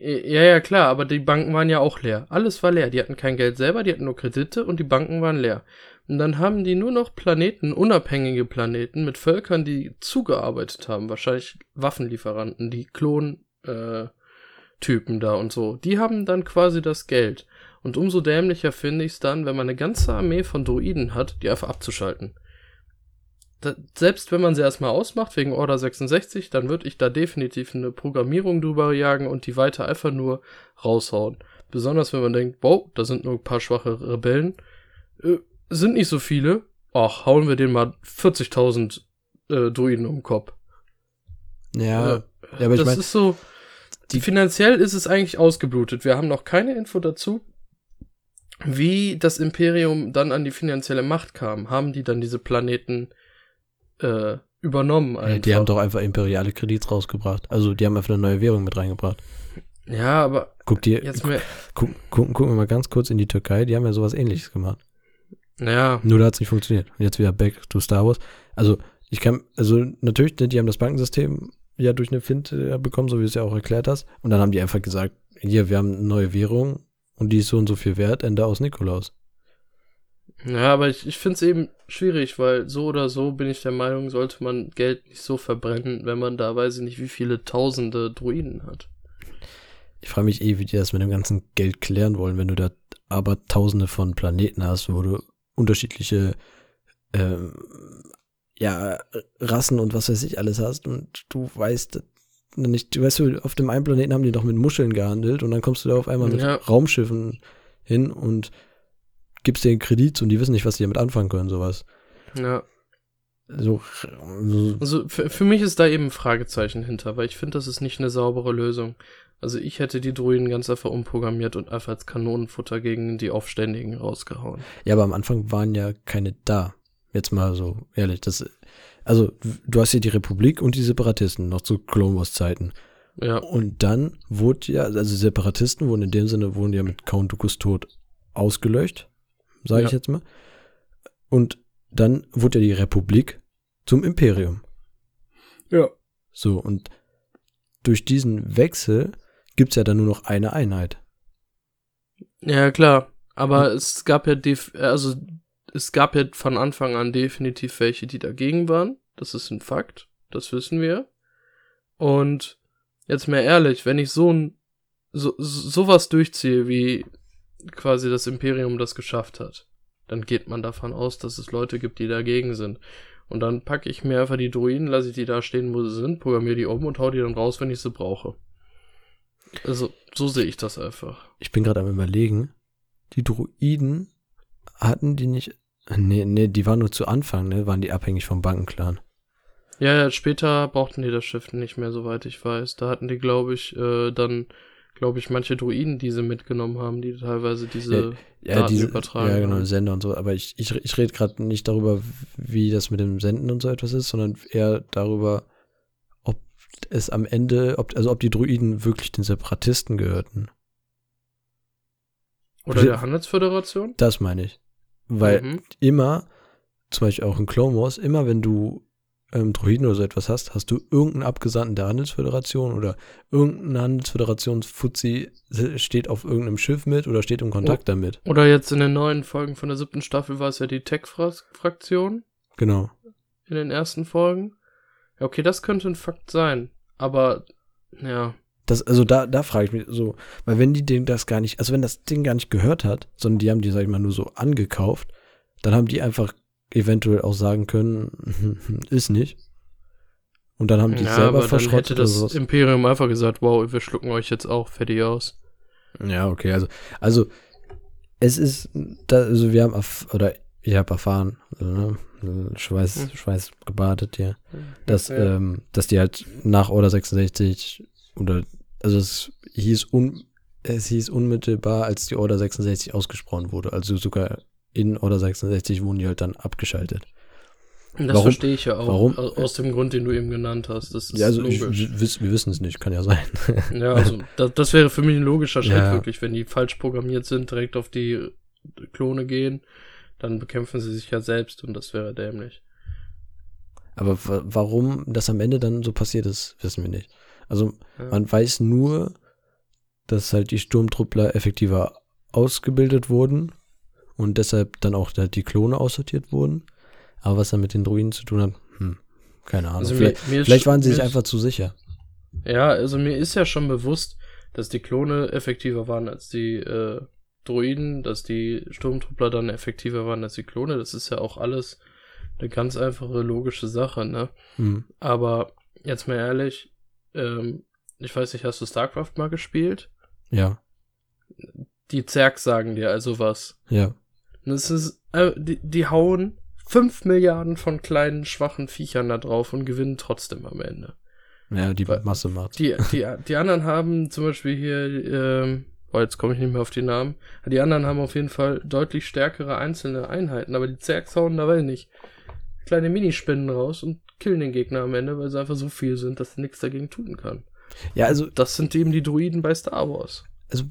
Ja, ja, klar, aber die Banken waren ja auch leer. Alles war leer. Die hatten kein Geld selber, die hatten nur Kredite und die Banken waren leer. Und dann haben die nur noch Planeten, unabhängige Planeten mit Völkern, die zugearbeitet haben. Wahrscheinlich Waffenlieferanten, die Klon, äh, da und so. Die haben dann quasi das Geld. Und umso dämlicher finde ich es dann, wenn man eine ganze Armee von Druiden hat, die einfach abzuschalten. Da, selbst wenn man sie erstmal ausmacht wegen Order 66, dann würde ich da definitiv eine Programmierung drüber jagen und die weiter einfach nur raushauen. Besonders wenn man denkt, wow, da sind nur ein paar schwache Rebellen. Äh, sind nicht so viele. Ach, hauen wir denen mal 40.000 äh, Druiden um den Kopf. Ja, Äh, ja, aber ich das meine, ist so. Die, finanziell ist es eigentlich ausgeblutet. Wir haben noch keine Info dazu, wie das Imperium dann an die finanzielle Macht kam. Haben die dann diese Planeten äh, übernommen? Ja, Einfach? die haben doch einfach imperiale Kredits rausgebracht. Also die haben einfach eine neue Währung mit reingebracht. ja, aber Guck dir, jetzt gu mehr. guck, gucken, wir mal ganz kurz in die Türkei, die haben ja sowas ähnliches gemacht. Ja, Nur da hat es nicht funktioniert. Und jetzt wieder back to Star Wars. Also ich kann, also natürlich, ne, die haben das Bankensystem ja durch eine Finte bekommen, so wie du es ja auch erklärt hast. Und dann haben die einfach gesagt, hier, wir haben eine neue Währung und die ist so und so viel wert, Ende aus Nikolaus. Ja, aber ich, ich finde es eben schwierig, weil so oder so bin ich der Meinung, sollte man Geld nicht so verbrennen, wenn man da weiß ich nicht, wie viele tausende Druiden hat. Ich frage mich eh, wie die das mit dem ganzen Geld klären wollen, wenn du da aber tausende von Planeten hast, wo du unterschiedliche ähm, ja, Rassen und was weiß ich alles hast und du weißt nicht, du weißt, du, auf dem einen Planeten haben die doch mit Muscheln gehandelt und dann kommst du da auf einmal mit Ja. Raumschiffen hin und gibst denen Kredit und die wissen nicht, was die damit anfangen können, sowas. Ja. So, so Also für, für mich ist da eben ein Fragezeichen hinter, weil ich finde, das ist nicht eine saubere Lösung. Also ich hätte die Druiden ganz einfach umprogrammiert und einfach als Kanonenfutter gegen die Aufständigen rausgehauen. Ja, aber am Anfang waren ja keine da. Jetzt mal so ehrlich. Das, also, du hast hier die Republik und die Separatisten noch zu Clone Wars Zeiten. Ja. Und dann wurde ja, also Separatisten wurden in dem Sinne, wurden ja mit Count Dooku's Tod ausgelöscht, sage ich Ja. jetzt mal. Und dann wurde ja die Republik zum Imperium. Ja. So, und durch diesen Wechsel gibt's ja dann nur noch eine Einheit. Ja, klar. Aber es gab ja, def also, es gab ja von Anfang an definitiv welche, die dagegen waren. Das ist ein Fakt. Das wissen wir. Und jetzt mal ehrlich, wenn ich so ein, so, so- sowas durchziehe, wie quasi das Imperium das geschafft hat, dann geht man davon aus, dass es Leute gibt, die dagegen sind. Und dann packe ich mir einfach die Druiden, lasse ich die da stehen, wo sie sind, programmiere die um und hau die dann raus, wenn ich sie brauche. Also, so sehe ich das einfach. Ich bin gerade am überlegen, die Druiden hatten die nicht. Nee, nee, die waren nur zu Anfang, ne? Waren die abhängig vom Bankenclan. Ja, ja, später brauchten die das Schiff nicht mehr, soweit ich weiß. Da hatten die, glaube ich, äh, dann, glaube ich, manche Druiden, die sie mitgenommen haben, die teilweise diese Ja, Daten diese, übertragen ja genau. Sender und so. Aber ich, ich, ich rede gerade nicht darüber, wie das mit dem Senden und so etwas ist, sondern eher darüber, ob es am Ende, ob, also ob die Druiden wirklich den Separatisten gehörten. Oder der Handelsföderation? Das meine ich. Weil Mhm. immer, zum Beispiel auch in Clone Wars, immer wenn du ähm, Droiden oder so etwas hast, hast du irgendeinen Abgesandten der Handelsföderation oder irgendein Handelsföderationsfuzzi steht auf irgendeinem Schiff mit oder steht im Kontakt damit. Oder jetzt in den neuen Folgen von der siebten Staffel war es ja die Tech-Fraktion Genau. in den ersten Folgen. Ja, okay, das könnte ein Fakt sein. Aber, ja. Das, also da, da frage ich mich so, weil wenn die Ding das gar nicht, also wenn das Ding gar nicht gehört hat, sondern die haben die, sag ich mal, nur so angekauft, dann haben die einfach eventuell auch sagen können, ist nicht. Und dann haben die ja, selber aber dann hätte verschrottet das. Imperium einfach gesagt, wow, wir schlucken euch jetzt auch fertig aus. Ja, okay, also, also es ist, da, also wir haben, oder ich habe erfahren, also, ne, Schweiß, Hm. Schweiß gebadet hier, dass, Ja. ähm, dass die halt nach Order 66 oder, also es hieß un, es hieß unmittelbar, als die Order 66 ausgesprochen wurde, also sogar in Order 66 wurden die halt dann abgeschaltet. Das Warum- verstehe ich ja auch. warum- au- Aus dem Grund, den du eben genannt hast. Das ist Ja, also ich, logisch. wir, wiss- wir wissen es nicht, kann ja sein. Ja, also das, das wäre für mich ein logischer Schritt, Ja. wirklich, wenn die falsch programmiert sind, direkt auf die Klone gehen, dann bekämpfen sie sich ja selbst und das wäre dämlich. Aber wa- warum das am Ende dann so passiert ist, wissen wir nicht. Also Ja. man weiß nur, dass halt die Sturmtruppler effektiver ausgebildet wurden und deshalb dann auch die Klone aussortiert wurden. Aber was dann mit den Druiden zu tun hat, hm, keine Ahnung. Also vielleicht, mir, mir vielleicht waren sie sich einfach zu sicher. Ja, also mir ist ja schon bewusst, dass die Klone effektiver waren als die äh, Droiden, dass die Sturmtruppler dann effektiver waren als die Klone. Das ist ja auch alles eine ganz einfache, logische Sache, ne? Hm. Aber jetzt mal ehrlich, ähm, ich weiß nicht, hast du StarCraft mal gespielt? Ja, Die Zergs sagen dir also was. ja. Und es ist, äh, die, die hauen 5 Milliarden von kleinen, schwachen Viechern da drauf und gewinnen trotzdem am Ende. Ja, die Weil- Masse macht. Die, die, die anderen haben zum Beispiel hier, ähm, boah, jetzt komme ich nicht mehr auf die Namen. Die anderen haben auf jeden Fall deutlich stärkere einzelne Einheiten, aber die Zergs hauen dabei nicht. Kleine Minispinnen raus und killen den Gegner am Ende, weil sie einfach so viel sind, dass er nichts dagegen tun kann. Ja, also, Das sind eben die Druiden bei Star Wars. also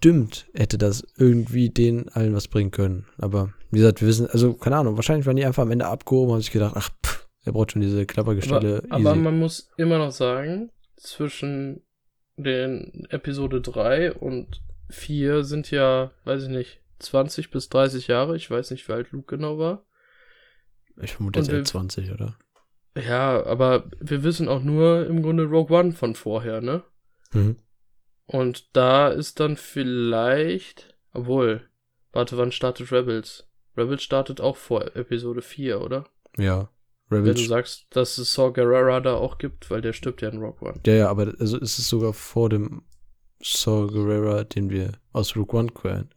bestimmt hätte das irgendwie denen allen was bringen können. Aber wie gesagt, wir wissen, also keine Ahnung, wahrscheinlich waren die einfach am Ende abgehoben und haben sich gedacht, ach, pff, er braucht schon diese Klappergestelle. Aber, aber man muss immer noch sagen, zwischen den Episode 3 und 4 sind ja, weiß ich nicht, 20 bis 30 Jahre. Ich weiß nicht, wie alt Luke genau war. ich vermute jetzt und wir- eher 20, oder? Ja, aber wir wissen auch nur im Grunde Rogue One von vorher, ne? Mhm. Und da ist dann vielleicht, obwohl, warte, wann startet Rebels? Rebels startet auch vor Episode 4, oder? Ja. Wenn du Rebels. sagst, dass es Saw Gerrera da auch gibt, weil der stirbt ja in Rogue One. Ja, ja, aber also es ist sogar vor dem Saw Gerrera, den wir aus Rook One kennen.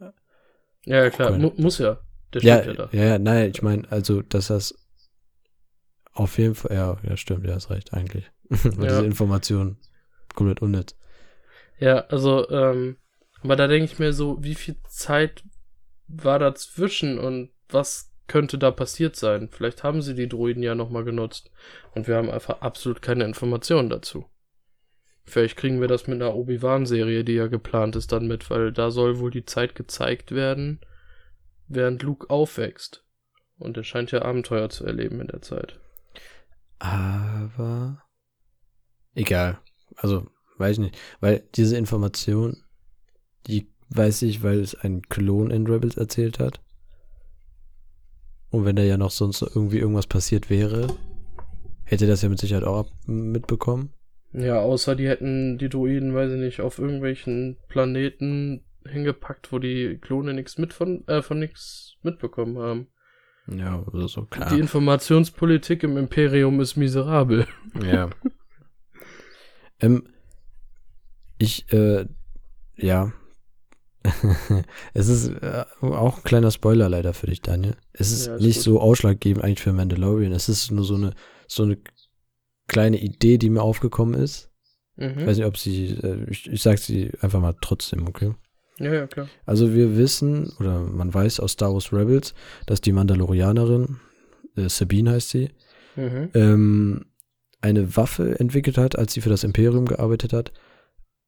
Ja, ja, klar, mu muss ja. Der Ja, stirbt ja, ja, da. ja, nein, ich meine, also, dass das auf jeden Fall, ja, ja, stimmt, ja, hast recht, eigentlich. Weil Ja. diese Information komplett unnütz. Ja, also, ähm, aber da denke ich mir so, wie viel Zeit war dazwischen und was könnte da passiert sein? Vielleicht haben sie die Druiden ja nochmal genutzt und wir haben einfach absolut keine Informationen dazu. Vielleicht kriegen wir das mit einer Obi-Wan-Serie, die ja geplant ist, dann mit, weil da soll wohl die Zeit gezeigt werden, während Luke aufwächst. Und er scheint ja Abenteuer zu erleben in der Zeit. Aber egal. Also, weiß ich nicht. Weil diese Information, die weiß ich, weil es ein Klon in Rebels erzählt hat. Und wenn da ja noch sonst irgendwie irgendwas passiert wäre, hätte das ja mit Sicherheit auch mitbekommen. Ja, außer die hätten die Druiden, weiß ich nicht, auf irgendwelchen Planeten hingepackt, wo die Klone nichts mit von, äh, von nichts mitbekommen haben. Ja, also so klar. Die Informationspolitik im Imperium ist miserabel. Ja. ähm, ich, äh, ja. es ist äh, auch ein kleiner Spoiler leider für dich, Daniel. Es ist, Ja, nicht gut. so ausschlaggebend eigentlich für Mandalorian. Es ist nur so eine, so eine kleine Idee, die mir aufgekommen ist. Ich Mhm. weiß nicht, ob sie, äh, ich, ich sag sie einfach mal trotzdem, okay? Ja, ja, klar. Also wir wissen, oder man weiß aus Star Wars Rebels, dass die Mandalorianerin, äh, Sabine heißt sie, Mhm. ähm, eine Waffe entwickelt hat, als sie für das Imperium gearbeitet hat,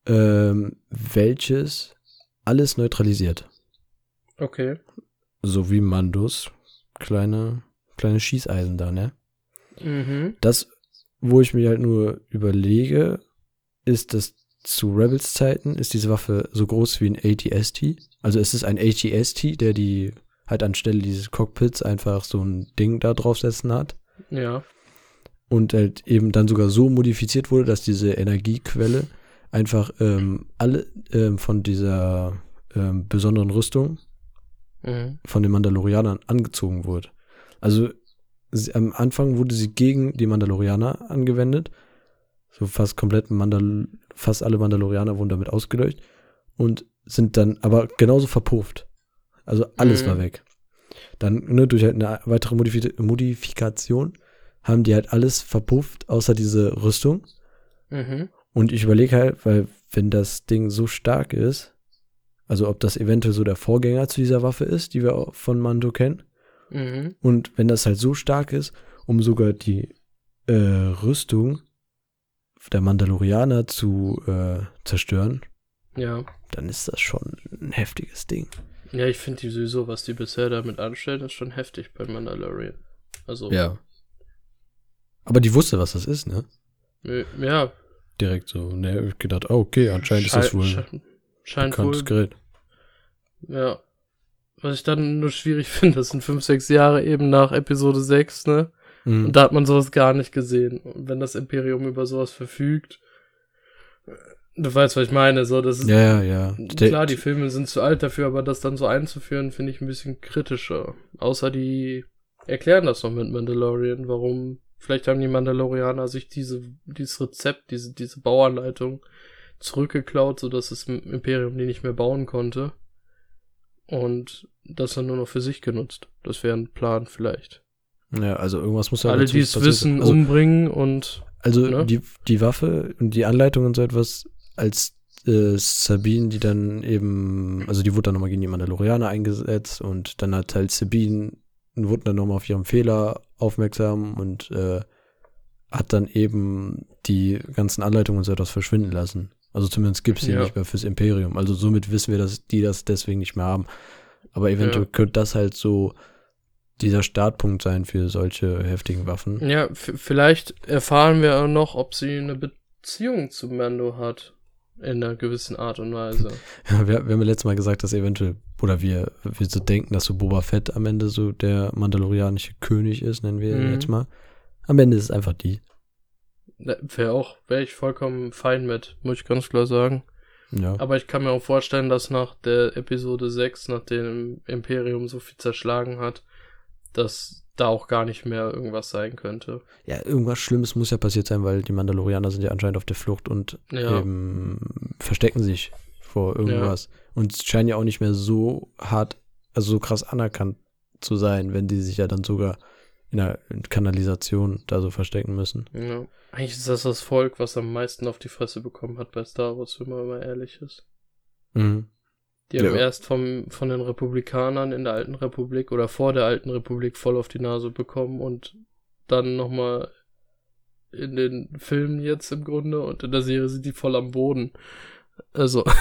ähm, welches alles neutralisiert. Okay. So wie Mandos kleine, kleine Schießeisen da, ne? Mhm. Das, wo ich mir halt nur überlege, ist, dass zu Rebels Zeiten ist diese Waffe so groß wie ein ATST. Also es ist ein ATST, der die halt anstelle dieses Cockpits einfach so ein Ding da draufsetzen hat. Ja. und halt eben dann sogar so modifiziert wurde, dass diese Energiequelle einfach ähm, alle ähm, von dieser ähm, besonderen Rüstung Mhm. von den Mandalorianern angezogen wurde. Also sie, am Anfang wurde sie gegen die Mandalorianer angewendet. So fast komplett Mandal fast alle Mandalorianer wurden damit ausgeleuchtet und sind dann aber genauso verpufft. Also alles Mhm. war weg. Dann ne, durch halt eine weitere Modifi Modifikation haben die halt alles verpufft, außer diese Rüstung. Mhm. Und ich überlege halt, weil wenn das Ding so stark ist, also ob das eventuell so der Vorgänger zu dieser Waffe ist, die wir von Mando kennen, Mhm. und wenn das halt so stark ist, um sogar die äh, Rüstung der Mandalorianer zu äh, zerstören, Ja. dann ist das schon ein heftiges Ding. Ja, ich finde die sowieso, was die bisher damit anstellen, ist schon heftig bei Mandalorian. Also, Ja. Aber die wusste, was das ist, ne? ja. Direkt so. Ne, ich gedacht, oh, okay, anscheinend ist das Schei- wohl sche- ein scheint bekanntes wohl, Gerät. ja. Was ich dann nur schwierig finde, das sind fünf, sechs Jahre eben nach Episode 6, ne? Mhm. Und da hat man sowas gar nicht gesehen. Und wenn das Imperium über sowas verfügt, du weißt, was ich meine, so, das ist, ja, ja, klar, die Filme sind zu alt dafür, aber das dann so einzuführen, finde ich ein bisschen kritischer. Außer die erklären das noch mit Mandalorian, warum, vielleicht haben die Mandalorianer sich diese, dieses Rezept, diese, diese Bauanleitung zurückgeklaut, sodass das Imperium die nicht mehr bauen konnte. Und das dann nur noch für sich genutzt. Das wäre ein Plan vielleicht. ja, also irgendwas muss ja Alle, die es wissen. Also, umbringen und also ne? die, die Waffe und die Anleitung und so etwas, als äh, Sabine, die dann eben, also die wurde dann nochmal gegen die Mandalorianer eingesetzt und dann hat halt Sabine, wurde dann nochmal auf ihren Fehler aufmerksam und äh, hat dann eben die ganzen Anleitungen und so etwas verschwinden lassen. Also zumindest gibt es die Ja. nicht mehr fürs Imperium. Also somit wissen wir, dass die das deswegen nicht mehr haben. Aber eventuell Ja. könnte das halt so dieser Startpunkt sein für solche heftigen Waffen. Ja, vielleicht erfahren wir auch noch, ob sie eine Beziehung zu Mando hat. In einer gewissen Art und Weise. Ja, wir, wir haben ja letztes Mal gesagt, dass eventuell, oder wir, wir so denken, dass so Boba Fett am Ende so der mandalorianische König ist, nennen wir ihn Mhm. jetzt mal. Am Ende ist es einfach die. Wäre auch, wäre ich vollkommen fein mit, muss ich ganz klar sagen. Ja. Aber ich kann mir auch vorstellen, dass nach der Episode 6, nachdem Imperium so viel zerschlagen hat, dass da auch gar nicht mehr irgendwas sein könnte. ja, irgendwas Schlimmes muss ja passiert sein, weil die Mandalorianer sind ja anscheinend auf der Flucht und Ja. eben verstecken sich vor irgendwas. Und es scheinen ja auch nicht mehr so hart, also so krass anerkannt zu sein, wenn die sich ja dann sogar in der Kanalisation da so verstecken müssen. Ja. Eigentlich ist das das Volk, was am meisten auf die Fresse bekommen hat bei Star Wars, wenn man mal ehrlich ist. Mhm. Die haben Ja. erst vom, von den Republikanern in der alten Republik oder vor der alten Republik voll auf die Nase bekommen und dann nochmal in den Filmen jetzt im Grunde und in der Serie sind die voll am Boden. Also.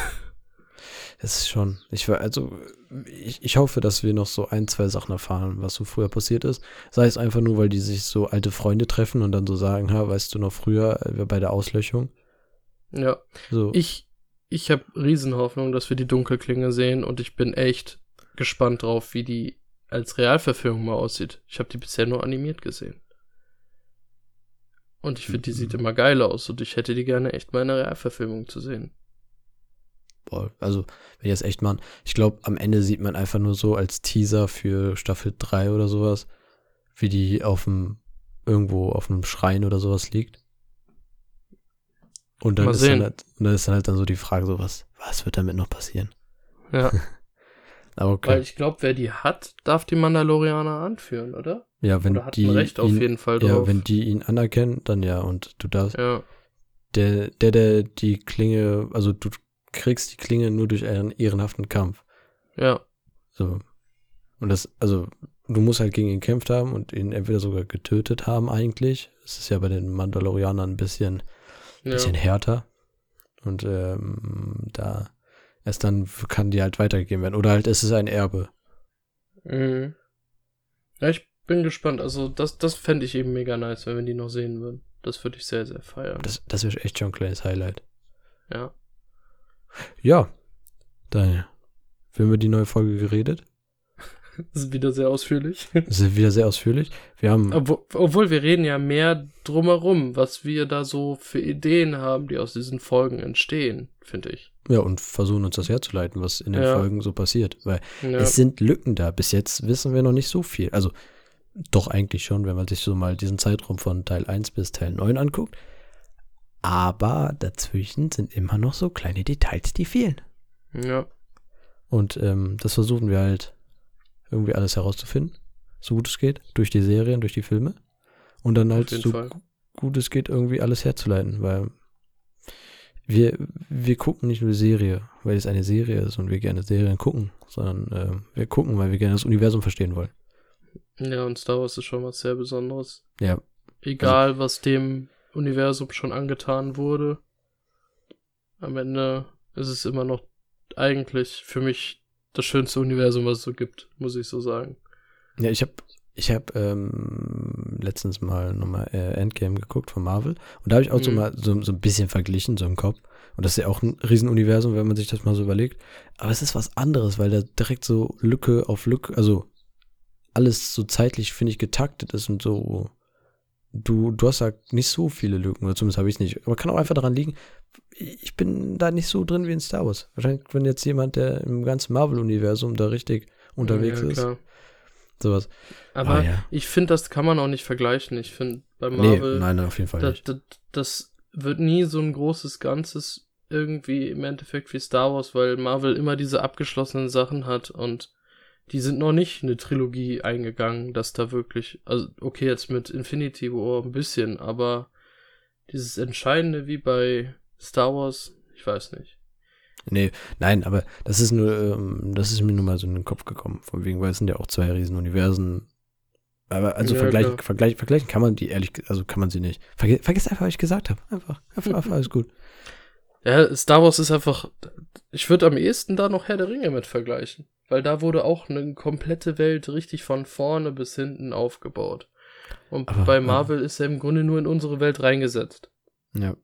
Das ist schon. Ich war, also, ich, ich hoffe, dass wir noch so ein, zwei Sachen erfahren, was so früher passiert ist. Sei es einfach nur, weil die sich so alte Freunde treffen und dann so sagen, ha, weißt du noch früher, äh, bei der Auslöschung. Ja. So. Ich, ich habe Riesenhoffnung, dass wir die Dunkelklinge sehen und ich bin echt gespannt drauf, wie die als Realverfilmung mal aussieht. Ich habe die bisher nur animiert gesehen. Und ich finde, die sieht Mhm. immer geil aus und ich hätte die gerne echt mal in einer Realverfilmung zu sehen. Boah, also, wenn die das echt machen, ich glaube, am Ende sieht man einfach nur so als Teaser für Staffel 3 oder sowas, wie die auf dem, irgendwo auf einem Schrein oder sowas liegt. Und dann, Mal ist sehen. dann, halt, und dann ist dann halt dann so die Frage, so was, was wird damit noch passieren? Ja, Aber okay. weil ich glaube, wer die hat, darf die Mandalorianer anführen, oder? ja, wenn oder hat die Recht auf ihn, jeden Fall ja, drauf. wenn die ihn anerkennen, dann ja, und du darfst, ja, der, der, der die Klinge, also du kriegst die Klinge nur durch einen ehrenhaften Kampf. ja, So. Und das, also, du musst halt gegen ihn gekämpft haben und ihn entweder sogar getötet haben eigentlich. Es ist ja bei den Mandalorianern ein bisschen, ja. bisschen härter. Und ähm, da erst dann kann die halt weitergegeben werden. Oder halt, es ist ein Erbe. Mhm. Ja, ich bin gespannt. Also, das, das fände ich eben mega nice, wenn wir die noch sehen würden. Das würde ich sehr, sehr feiern. Das, das wäre echt schon ein kleines Highlight. ja. Ja, Daniel. Wir haben über die neue Folge geredet. Das ist wieder sehr ausführlich. Das ist wieder sehr ausführlich. Wir haben, Obwohl, obwohl wir reden ja mehr drumherum, was wir da so für Ideen haben, die aus diesen Folgen entstehen, finde ich. ja, und versuchen uns das herzuleiten, was in den Ja. Folgen so passiert. Weil Ja, Es sind Lücken da. Bis jetzt wissen wir noch nicht so viel. Also doch eigentlich schon, wenn man sich so mal diesen Zeitraum von Teil 1 bis Teil 9 anguckt. Aber dazwischen sind immer noch so kleine Details, die fehlen. ja. Und ähm, das versuchen wir halt irgendwie alles herauszufinden, so gut es geht, durch die Serien, durch die Filme. Und dann halt so Fall. gut es geht, irgendwie alles herzuleiten, weil wir, wir gucken nicht nur die Serie, weil es eine Serie ist und wir gerne Serien gucken, sondern äh, wir gucken, weil wir gerne das Universum verstehen wollen. ja, und Star Wars ist schon was sehr Besonderes. Ja, Egal, was dem Universum schon angetan wurde. Am Ende ist es immer noch eigentlich für mich das schönste Universum, was es so gibt, muss ich so sagen. Ja, ich habe ich hab, ähm, letztens mal nochmal äh, Endgame geguckt von Marvel und da habe ich auch so Mhm. mal so, so ein bisschen verglichen, so im Kopf. Und das ist ja auch ein Riesenuniversum, wenn man sich das mal so überlegt. Aber es ist was anderes, weil da direkt so Lücke auf Lücke, also alles so zeitlich, finde ich, getaktet ist und so. Du, du hast da nicht so viele Lücken, oder zumindest habe ich es nicht. Aber kann auch einfach daran liegen, ich bin da nicht so drin wie in Star Wars. Wahrscheinlich, wenn jetzt jemand, der im ganzen Marvel-Universum da richtig unterwegs ja, ist, sowas. Aber Ah, ja. ich finde, das kann man auch nicht vergleichen. Ich finde, bei Nee, Marvel, nein, auf jeden Fall das, nicht. das, das wird nie so ein großes Ganzes irgendwie im Endeffekt wie Star Wars, weil Marvel immer diese abgeschlossenen Sachen hat und die sind noch nicht eine Trilogie eingegangen, dass da wirklich, also okay, jetzt mit Infinity War ein bisschen, aber dieses Entscheidende wie bei Star Wars, ich weiß nicht. Nee, nein, aber das ist nur, ähm, das ist mir nur mal so in den Kopf gekommen. Von wegen, weil es sind ja auch zwei Riesenuniversen. Aber also Ja, vergleichen, vergleichen, vergleichen kann man die ehrlich, also kann man sie nicht. Verge vergiss einfach, was ich gesagt habe. Einfach, einfach, einfach alles gut. Ja, Star Wars ist einfach, ich würde am ehesten da noch Herr der Ringe mit vergleichen. Weil da wurde auch eine komplette Welt richtig von vorne bis hinten aufgebaut. Und Aber- bei aber- Marvel ist er im Grunde nur in unsere Welt reingesetzt. Ja.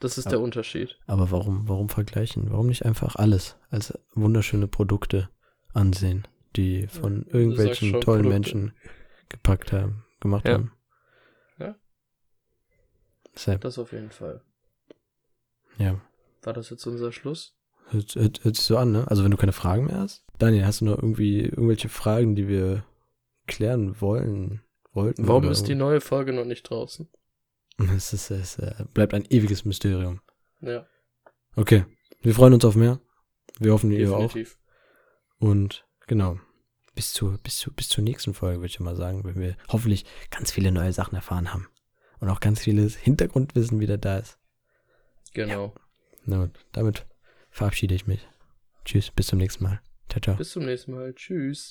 Das ist Aber- der Unterschied. Aber warum, warum vergleichen? Warum nicht einfach alles als wunderschöne Produkte ansehen, die von sagst irgendwelchen schon tollen Produkte. Menschen gepackt haben, gemacht Ja. haben? Ja. Deshalb, Das auf jeden Fall. ja. War das jetzt unser Schluss? Hört, hört, hört sich so an, ne? Also wenn du keine Fragen mehr hast. Daniel, hast du noch irgendwie irgendwelche Fragen, die wir klären wollen, wollten? Warum ist die neue Folge noch nicht draußen? Es, ist, es äh, bleibt ein ewiges Mysterium. Ja, Okay, wir freuen uns auf mehr. Wir hoffen, ihr auch. definitiv. Und genau, bis zur, bis zur, bis zur nächsten Folge, würde ich mal sagen, wenn wir hoffentlich ganz viele neue Sachen erfahren haben. Und auch ganz vieles Hintergrundwissen wieder da ist. Genau. Na gut, damit verabschiede ich mich. Tschüss, bis zum nächsten Mal. Ciao. Bis zum nächsten Mal. Tschüss.